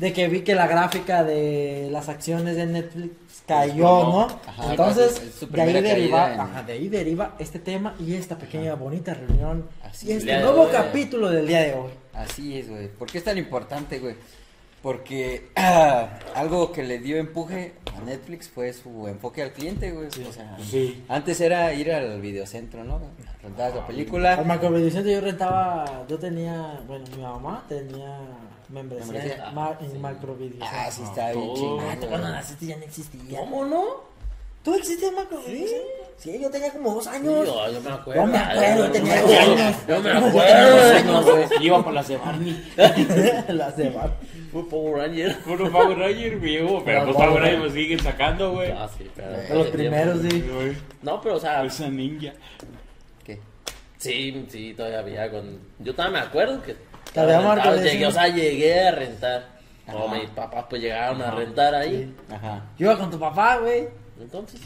de que vi que la gráfica de las acciones de Netflix cayó. ¿no? Ajá, Entonces, es de ahí, deriva, en- ajá, de ahí deriva este tema y esta pequeña bonita reunión Así y es. este de nuevo capítulo del día de hoy. Así es, güey. ¿Por qué es tan importante, güey? Porque ah, algo que le dio empuje a Netflix fue su enfoque al cliente, güey. O sea, Sí. antes era ir al videocentro, ¿no? Rentabas la Al película. macrovideocentro yo rentaba, yo tenía, bueno, mi mamá tenía membresía Membresía. en ma- en macrovideocentro. Ah, sí, está bien chingón. Ah, cuando naciste ya no existía. ¿Cómo no? ¿Tú existías en macrovideocentro? Sí, yo tenía como dos años. Yo, yo me acuerdo. Yo me acuerdo, Yo tenía dos años. Yo me acuerdo. dos años, güey. Iba por las de Barney. Las de Bar- Fue Power Ranger. Puro Power Ranger, viejo. Pero Los pues Power Power Ranger Ranger. lo siguen sacando, güey. Ah, sí, pero. Los primeros, sí. No, pero o sea, Esa ninja. ¿Qué? sí, sí, todavía. Con... Yo todavía me acuerdo que. Todavía rentaba, marca de llegué, o sea, llegué a rentar. O Ajá. mis papás pues llegaron a rentar ahí. Ajá. Yo iba con tu papá, güey. Entonces.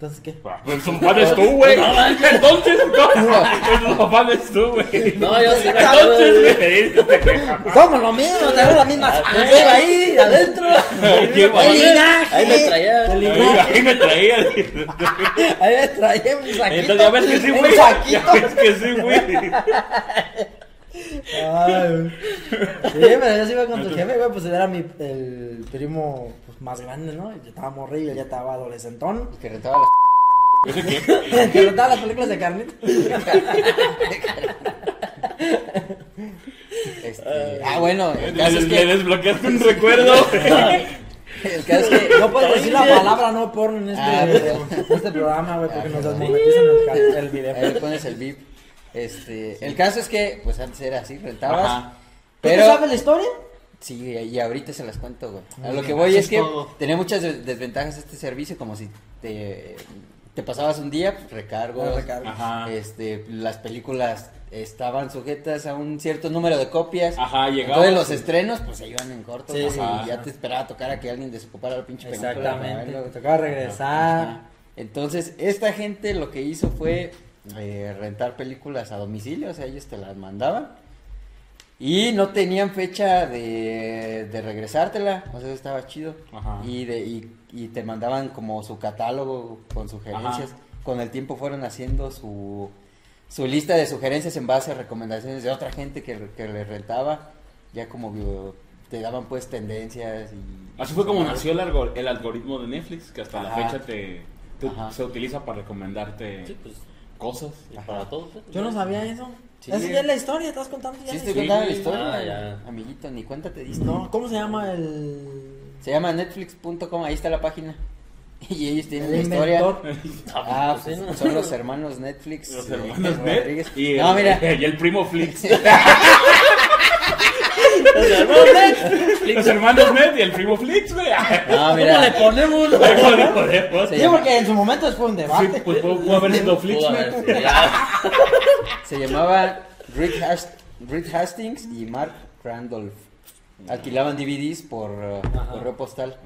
Entonces, ¿qué? Pues su papá eres tú, güey. Entonces, no. Su papá eres tú, güey. No, yo sí me Entonces, güey, Somos lo mismo, tenemos la misma sangre ahí, adentro. ¿Qué El linaje. Ahí me traía. El Ahí, me traía. Ahí me traía un saquito. Entonces ya ves que sí, güey. Ya ves que sí, güey. Ay, sí, pero yo sí iba con tu jefe, güey, pues él era mi, el primo pues, más grande, ¿no? Yo estaba morrillo, ya estaba adolescentón. Y que rentaba las. Que rentaba las películas de Carmen. Este... Ah, bueno, el Le, es le que. desbloqueaste un recuerdo. El caso es que. No puedes decir la palabra no porno en este, Ah, en este programa, güey, porque Ah, nos desmonetizan el, el Ahí le video. pones el VIP. Este, el caso es que, pues antes era así, rentabas. Ajá. Pero, ¿Tú sabes la historia? Sí, y ahorita se las cuento, güey. A lo que voy es es que todo. tenía muchas des- desventajas este servicio, como si te, te pasabas un día, pues recargos. Ah, recargos. Este, las películas estaban sujetas a un cierto número de copias. Ajá. Entonces los estrenos, pues se iban en corto. Sí, sí, y ya te esperaba tocar a que alguien desocupara la pinche película. Exactamente. verlo. Te tocaba regresar. Ajá. Entonces, esta gente lo que hizo fue eh, rentar películas a domicilio, o sea, ellos te las mandaban. Y no tenían fecha de, de regresártela, o sea, estaba chido. Ajá. Y, de, y, y te mandaban como su catálogo con sugerencias. Ajá. Con el tiempo fueron haciendo su, su lista de sugerencias en base a recomendaciones de otra gente que, que le rentaba. Ya como vio- te daban pues tendencias y... Así fue como nació el, algor- el algoritmo de Netflix, que hasta la Ajá. fecha te, te- se utiliza para recomendarte Sí, pues. cosas. y. Para todos. ¿eh? Yo no sabía eso. Sí. Esa ya es la historia, estás contando ya. Sí, estoy contando la historia, ah, ya. amiguito, ni cuenta te diste. No, ¿cómo se llama el. Se llama netflix.com, ahí está la página. Y ellos tienen el la historia. inventor? Ah, pues, son los hermanos Netflix. Los eh, hermanos Rodríguez. Net y, No, mira. y el primo Flix. Los hermanos Netflix. Los hermanos Net y el primo Flix, güey. No, ¿Cómo le mira. ponemos? ¿Cómo le Sí, porque en su momento fue un Sí, debate. pues pudo, haber sido Flix, güey. Se llamaba Rick, Hast- Rick Hastings y Mark Randolph. Alquilaban DVDs por uh, Ajá. correo postal.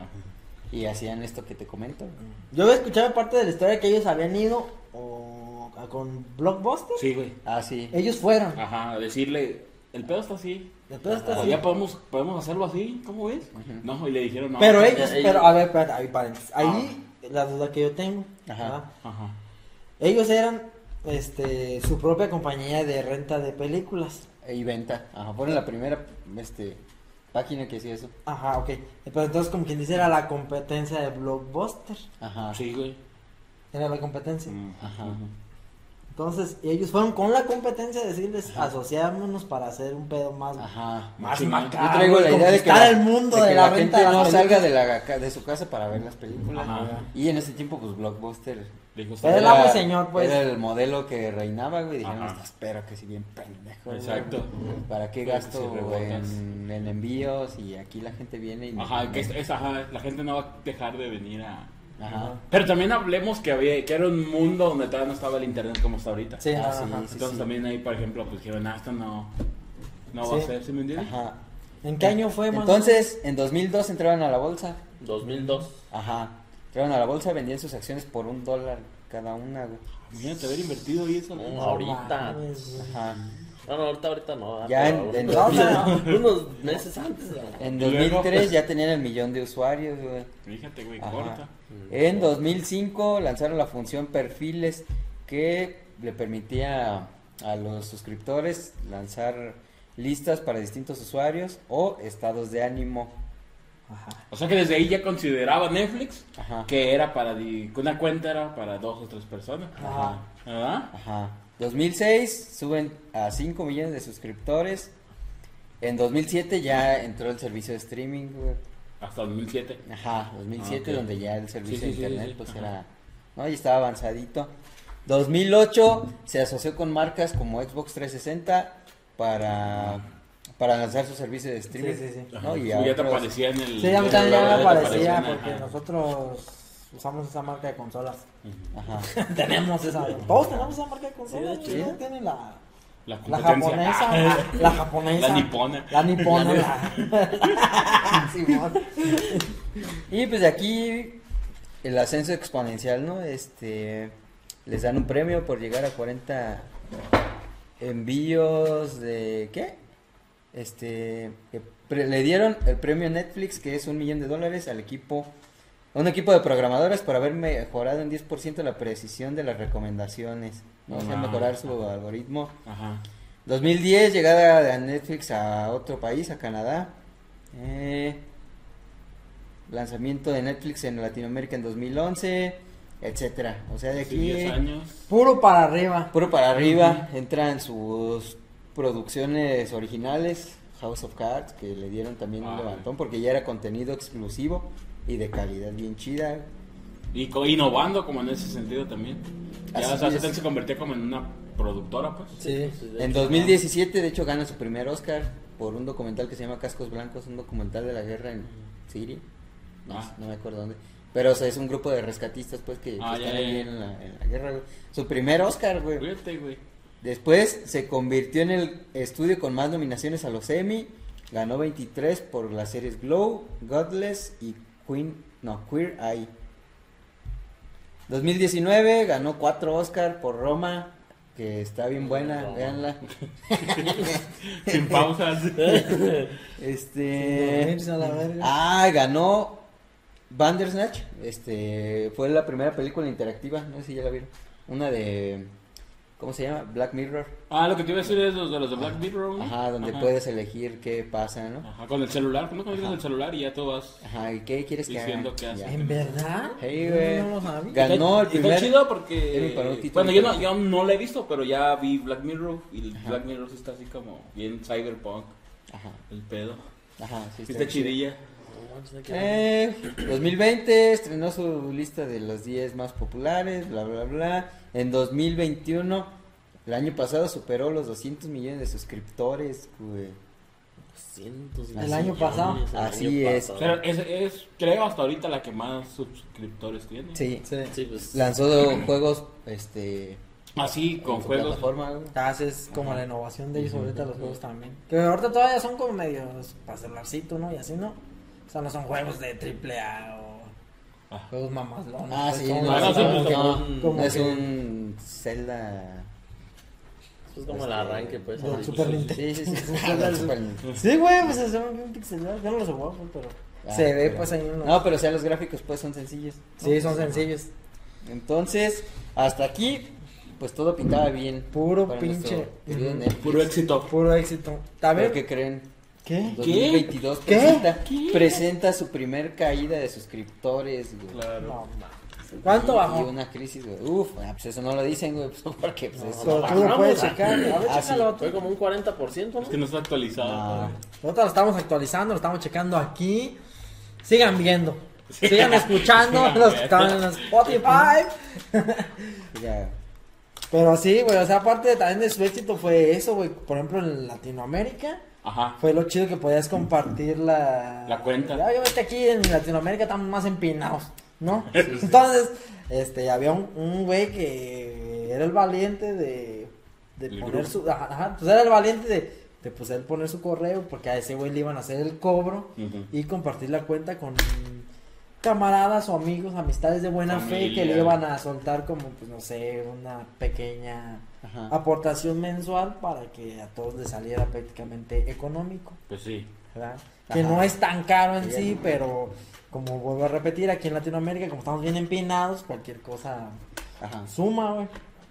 Y hacían esto que te comento. Yo había escuchado parte de la historia que ellos habían ido o, a- con Blockbuster. Sí, güey. Ah, sí. Ellos fueron. Ajá, decirle, el pedo está así. Después está O así. ya podemos, podemos hacerlo así, ¿cómo ves? No, y le dijeron no. Pero pues, ellos, ellos- pero a ver, espérate, ahí paréntesis. Ahí la duda que yo tengo. Ajá. ¿verdad? Ajá. Ellos eran este su propia compañía de renta de películas. Y venta. Ajá, la primera este, página que hacía eso. Aja, ok. Pero entonces como quien dice era la competencia de Blockbuster. Ajá. Sí, güey. Era la competencia. Mm, Ajá. Entonces ellos fueron con la competencia a decirles asociámonos para hacer un pedo más, Ajá. más Sí, macabro. Yo traigo la idea de que la, el mundo de de, que la, la gente de no salga de, la, de su casa para ver las películas. Ajá. Y en ese tiempo, pues Blockbuster Pero el "Era- amo señor, pues. Era el modelo que reinaba, güey. Dijeron, Ajá. "Esta espera que si bien pendejo. güey. Exacto. ¿Para qué gasto en, en envíos? Y aquí la gente viene y. Ajá, que es, es- ajá, la gente no va a dejar de venir a... Ajá. Pero también hablemos que había que era un mundo donde todavía no estaba el internet como está ahorita. Sí, Ah, sí, sí, Entonces sí. también ahí, por ejemplo, pues dijeron, ah, esto no, no va Sí. a ser, ¿sí me entiendes? Ajá. ¿En qué año fue Entonces, en 2002 entraron a la bolsa. 2002. Ajá. Entraron a la bolsa, vendían sus acciones por un dólar cada una, güey. Imagínate haber invertido y eso. Ahorita. Ajá. No, no, ahorita, ahorita no. ah, Ya en- en- unos, unos meses antes. En Y luego, 2003 ya tenían el millón de usuarios, güey. Fíjate, güey, Ajá. corta. En 2005 lanzaron la función perfiles que le permitía a los suscriptores lanzar listas para distintos usuarios o estados de ánimo. Ajá. O sea que desde ahí ya consideraba Netflix Ajá. que era para di- que una cuenta era para dos o tres personas. Ajá. ¿Verdad? Ajá. 2006 suben a 5 millones de suscriptores. En 2007 ya entró el servicio de streaming, güey. Hasta 2007. Ajá, 2007 Ah, ok. donde ya el servicio Sí, de sí, internet sí, pues ajá. era, ¿no? Y estaba avanzadito. 2008 se asoció con marcas como Xbox 360 para para lanzar su servicio de streaming, Sí, sí, sí. ¿no? Y ya te otros- aparecía en el. Sí, a mí también me te parecía aparecía, porque ajá. nosotros usamos esa marca de consolas. Ajá. tenemos esa. Todos tenemos esa marca de consolas. Sí, güey, de hecho. ¿no? Tienen la, La japonesa. Ah, La, la japonesa. La nipona. La nipona. La- La... Simón. Y pues de aquí el ascenso exponencial, ¿no? Este les dan un premio por llegar a 40 envíos de ¿qué? Este que pre- le dieron el premio Netflix que es un millón de dólares al equipo un equipo de programadores por haber mejorado en 10% la precisión de las recomendaciones, ¿no? O sea, mejorar su ajá. algoritmo. Ajá. 2010, llegada de Netflix a otro país, a Canadá. Eh, lanzamiento de Netflix en Latinoamérica en 2011, etcétera. O sea, de Sí, aquí 10 años. Puro para arriba. puro para arriba entran sus producciones originales, House of Cards, que le dieron también un levantón porque ya era contenido exclusivo y de calidad bien chida. Y co- innovando como en ese sentido también. Ya, Así o sea, se convirtió como en una productora, pues. Sí. En hecho, 2017, de hecho, gana su primer Oscar por un documental que se llama Cascos Blancos, un documental de la guerra en Siria. No, Ah. no me acuerdo dónde. Pero o sea, es un grupo de rescatistas, pues, que, que Ah, están ya, ahí ya, ya. En, la, en la guerra, güey. Su primer Oscar, güey. Fíjate, güey. Después se convirtió en el estudio con más nominaciones a los Emmy. Ganó 23 por las series Glow, Godless y Queen, no, Queer Eye. 2019 ganó 4 Oscar por Roma, que está bien buena, Roma. véanla. Sin pausas. Este. Ah, ganó Bandersnatch. Este fue la primera película interactiva, no sé si ya la vieron. Una de ¿cómo se llama? Black Mirror. ah, lo que te iba a decir es los de los de Black Mirror. ¿no? Ajá, donde Ajá. puedes elegir qué pasa, ¿no? Ajá, con el celular. ¿No conectas Ajá. el celular y ya tú vas. Ajá, ¿y qué quieres que Diciendo haga? qué hace. ¿En verdad? Hey, güey. No lo sabía. Ganó el Está- primer- Está chido porque. Bueno, yo no, yo no la he visto, pero ya vi Black Mirror. Y Ajá. Black Mirror sí está así como bien cyberpunk. Ajá, El pedo. ajá, sí Sí está chidilla. no que- Eh, 2020 estrenó su lista de los 10 más populares, bla, bla, bla. En 2021, el año pasado superó los 200 millones de suscriptores, güey. El año pasado. el Así año es. pasado. Pero es, es, creo, hasta ahorita la que más suscriptores tiene. Sí, Sí. Sí, pues. lanzó juegos, este, Así, con en juegos. plataforma. Ah, sí, es como la innovación de ellos ahorita los juegos también. Que ahorita todavía son como medios para celularcito, ¿no? Y así, ¿no? O sea, no son juegos de triple A o Ah. juegos mamazlones. Ah, pues, sí, son no, no, así sí, como que- como no, un- como es que- un Zelda. Es como el arranque, pues. Del. Super sí, Nintendo. Sí, sí, sí. Sí, güey, pues es un pixelado. Yo no los pues, pero Ah, se ve pero- pues ahí en los- No, pero o sea, los gráficos pues son sencillos. ¿no? Sí, son sencillos. Entonces, hasta aquí, pues todo pintaba bien. Puro pinche-. Puro éxito. Puro éxito. ¿Pero ¿También? qué creen? ¿Qué? 2022 ¿Qué? Presenta, ¿Qué? presenta su primer caída de suscriptores, güey. Claro. No. ¿Cuánto Y- bajó? Y una crisis, güey. Uf, ah, pues eso no lo dicen, güey, pues porque pues eso. Pero tú lo puedes ah. checar. A ver, Ah, chécalo. Fue como un 40%, ¿no? Es que no está actualizado. Nosotros lo estamos actualizando, lo estamos checando aquí. Sigan viendo. Sigan escuchando los que están en Spotify. Ya. Pero sí, güey, o sea, aparte también de su éxito fue eso, güey. Por ejemplo, en Latinoamérica Ajá. fue lo chido que podías compartir la... La cuenta. Ya, obviamente aquí en Latinoamérica estamos más empinados, ¿no? Entonces, este, había un, un güey que era el valiente de, de El poner grupo. su... Ajá, pues era el valiente de, de pues él poner su correo porque a ese güey le iban a hacer el cobro y compartir la cuenta con camaradas o amigos, amistades de buena fe que le iban a soltar como, pues no sé, una pequeña Ajá. aportación mensual para que a todos les saliera prácticamente económico, Pues sí. ¿verdad? Que no es tan caro en Sí, pero como vuelvo a repetir, aquí en Latinoamérica, como estamos bien empinados, cualquier cosa Ajá. suma, güey.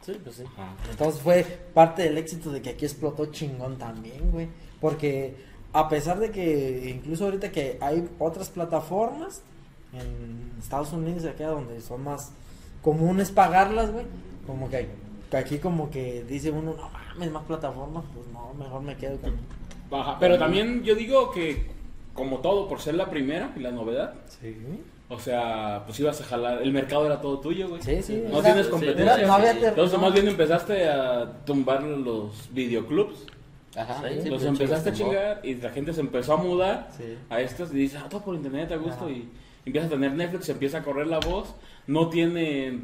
Sí, pues sí. Ajá. Entonces fue parte del éxito de que aquí explotó chingón también, güey. Porque a pesar de que incluso ahorita que hay otras plataformas en Estados Unidos, acá donde son más comunes pagarlas, güey. Como que, que aquí como que dice uno, no mames, más plataformas, pues no, mejor me quedo con... Baja. Pero también yo digo que, como todo, por ser la primera y la novedad, Sí, o sea, pues ibas a jalar. El mercado era todo tuyo, güey. sí, sí. No o sea, tienes sí, competencia. era- no había ter- Entonces, no. más bien empezaste a tumbar los videoclubs. Ajá. Sí, los empezaste a chingar y la gente se empezó a mudar Sí. a estas y dices, ah, todo por internet a gusto. Ajá. Y empieza a tener Netflix, empieza a correr la voz. No tiene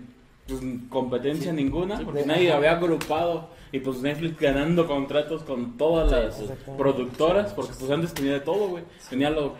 pues, competencia ninguna porque de- nadie había agrupado. Y pues Netflix ganando contratos con todas las productoras, porque pues antes tenía de todo, güey. Tenía los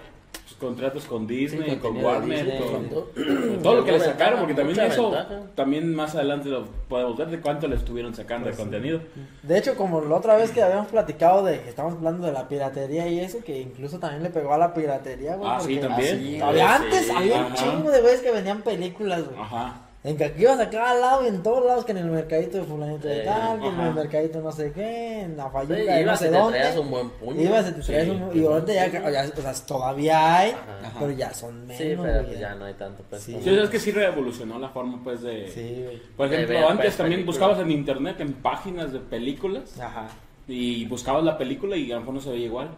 pues, contratos con Disney, Sí, con Warner, Disney, con, todo. con todo lo que le sacaron, porque también eso, ventaja. también más adelante lo podemos ver de cuánto le estuvieron sacando de contenido. De hecho, como la otra vez que habíamos platicado de que estábamos hablando de la piratería y eso, que incluso también le pegó a la piratería, güey. Ah, sí, también. Ah, sí, Todavía Sí, antes había un chingo de güeyes que vendían películas, güey. Ajá. En que aquí ibas a cada lado y en todos lados, que en el mercadito de fulanito de Eh, tal, que en ajá. el mercadito no sé qué, en la Sí, fayuca de no ibas sé y te dónde. traías un buen puño. Ibas y te traías Sí, un... Y ahorita ya, ya, o sea, todavía hay, Ajá. pero ya son menos, Sí, pero güey, ya no hay tanto. Pues, Sí. como- Sí, es que sí revolucionó la forma, pues, de... Sí, güey. Por ejemplo, antes pues, también buscabas en internet, en páginas de películas, Ajá. y buscabas la película y a lo mejor no se veía igual.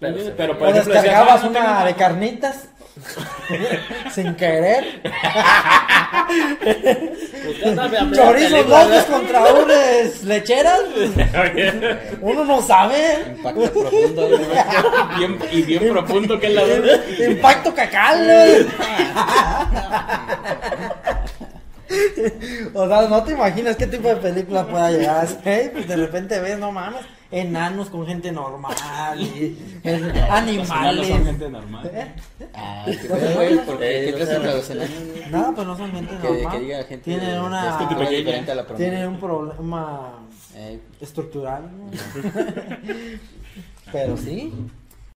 Pero Pero, veía. por O ejemplo, decías, descargabas "Ah, no una tengo- de carnitas sin querer. Chorizos locos contra unas lecheras. Uno no sabe. Impacto profundo. bien, y bien profundo que es la verdad. Impacto cacal. O sea, no te imaginas qué tipo de película pueda llegar a ser. Pues de repente ves, no mames, enanos con gente normal y Los enanos animales. son gente normal. Ah, qué pedo, güey. ¿Por qué? Eh, ¿Qué no crees sé. entre los enanos? güey? No, pues no son gente Que, normal. que diga gente. Tienen de- una- de estatura Pequeña. diferente a la promedio. Tiene un problema Eh, estructural. ¿no? Pero sí.